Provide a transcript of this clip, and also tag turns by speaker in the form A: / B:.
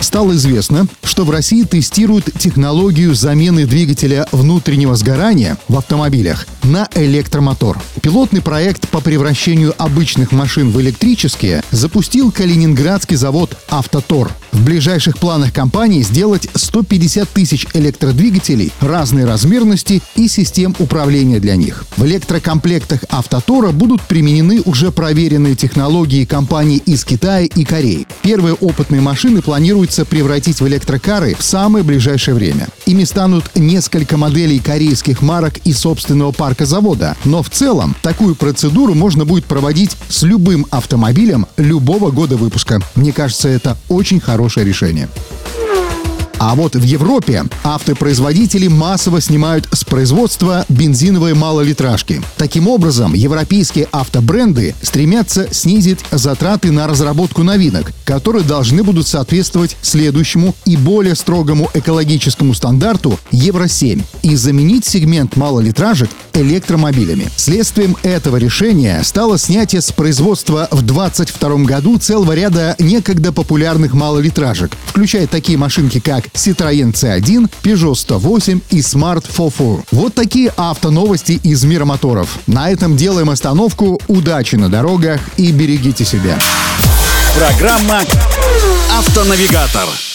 A: Стало известно, что в России тестируют технологию замены двигателя внутреннего сгорания в автомобилях на электромотор. Пилотный проект по превращению обычных машин в электрические запустил калининградский завод «Автотор». В ближайших планах компании сделать 150 тысяч электродвигателей разной размерности и систем управления для них. В электрокомплектах «Автотора» будут применены уже проверенные технологии компаний из Китая и Кореи. Первые опытные машины планируется превратить в электрокары в самое ближайшее время. Ими станут несколько моделей корейских марок и собственного парка завода. Но в целом такую процедуру можно будет проводить с любым автомобилем любого года выпуска. Мне кажется, это очень хорошее решение. А вот в Европе автопроизводители массово снимают с производства бензиновые малолитражки. Таким образом, европейские автобренды стремятся снизить затраты на разработку новинок, которые должны будут соответствовать следующему и более строгому экологическому стандарту Евро-7 и заменить сегмент малолитражек электромобилями. Следствием этого решения стало снятие с производства в 2022 году целого ряда некогда популярных малолитражек, включая такие машинки, как Citroёn C1, Peugeot 108 и Smart 44. Вот такие автоновости из мира моторов. На этом делаем остановку. Удачи на дорогах и берегите себя.
B: Программа «Автонавигатор».